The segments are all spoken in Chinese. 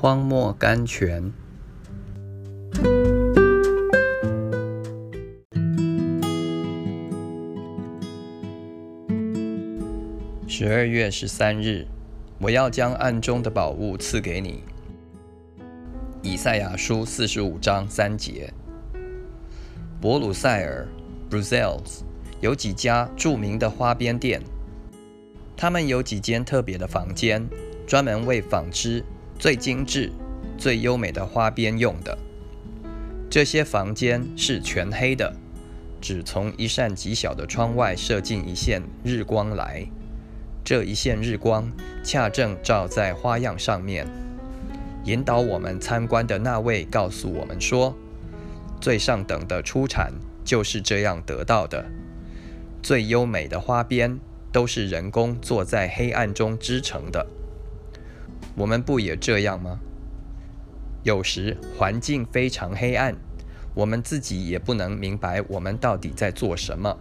荒漠甘泉。十二月十三日，我要将暗中的宝物赐给你。以赛亚书四十五章三节。博鲁塞尔 （Brussels） 有几家著名的花边店，他们有几间特别的房间，专门为纺织。最精致、最优美的花边用的。这些房间是全黑的，只从一扇极小的窗外射进一线日光来。这一线日光恰正照在花样上面。引导我们参观的那位告诉我们说：“最上等的出产就是这样得到的。最优美的花边都是人工做在黑暗中织成的。”我们不也这样吗？有时环境非常黑暗，我们自己也不能明白我们到底在做什么。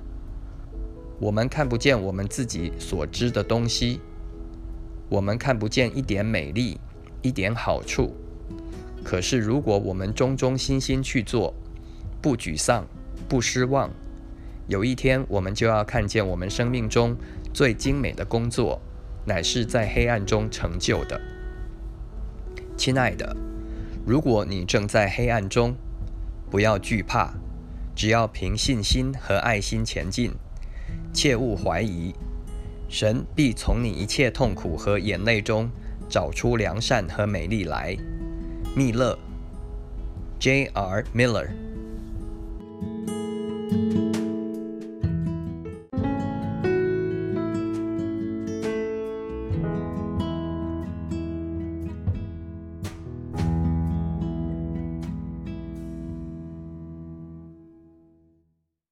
我们看不见我们自己所知的东西，我们看不见一点美丽，一点好处。可是如果我们忠忠心心去做，不沮丧，不失望，有一天我们就要看见我们生命中最精美的工作，乃是在黑暗中成就的。亲爱的，如果你正在黑暗中，不要惧怕，只要凭信心和爱心前进，切勿怀疑，神必从你一切痛苦和眼泪中找出良善和美丽来。密勒，J.R. Miller。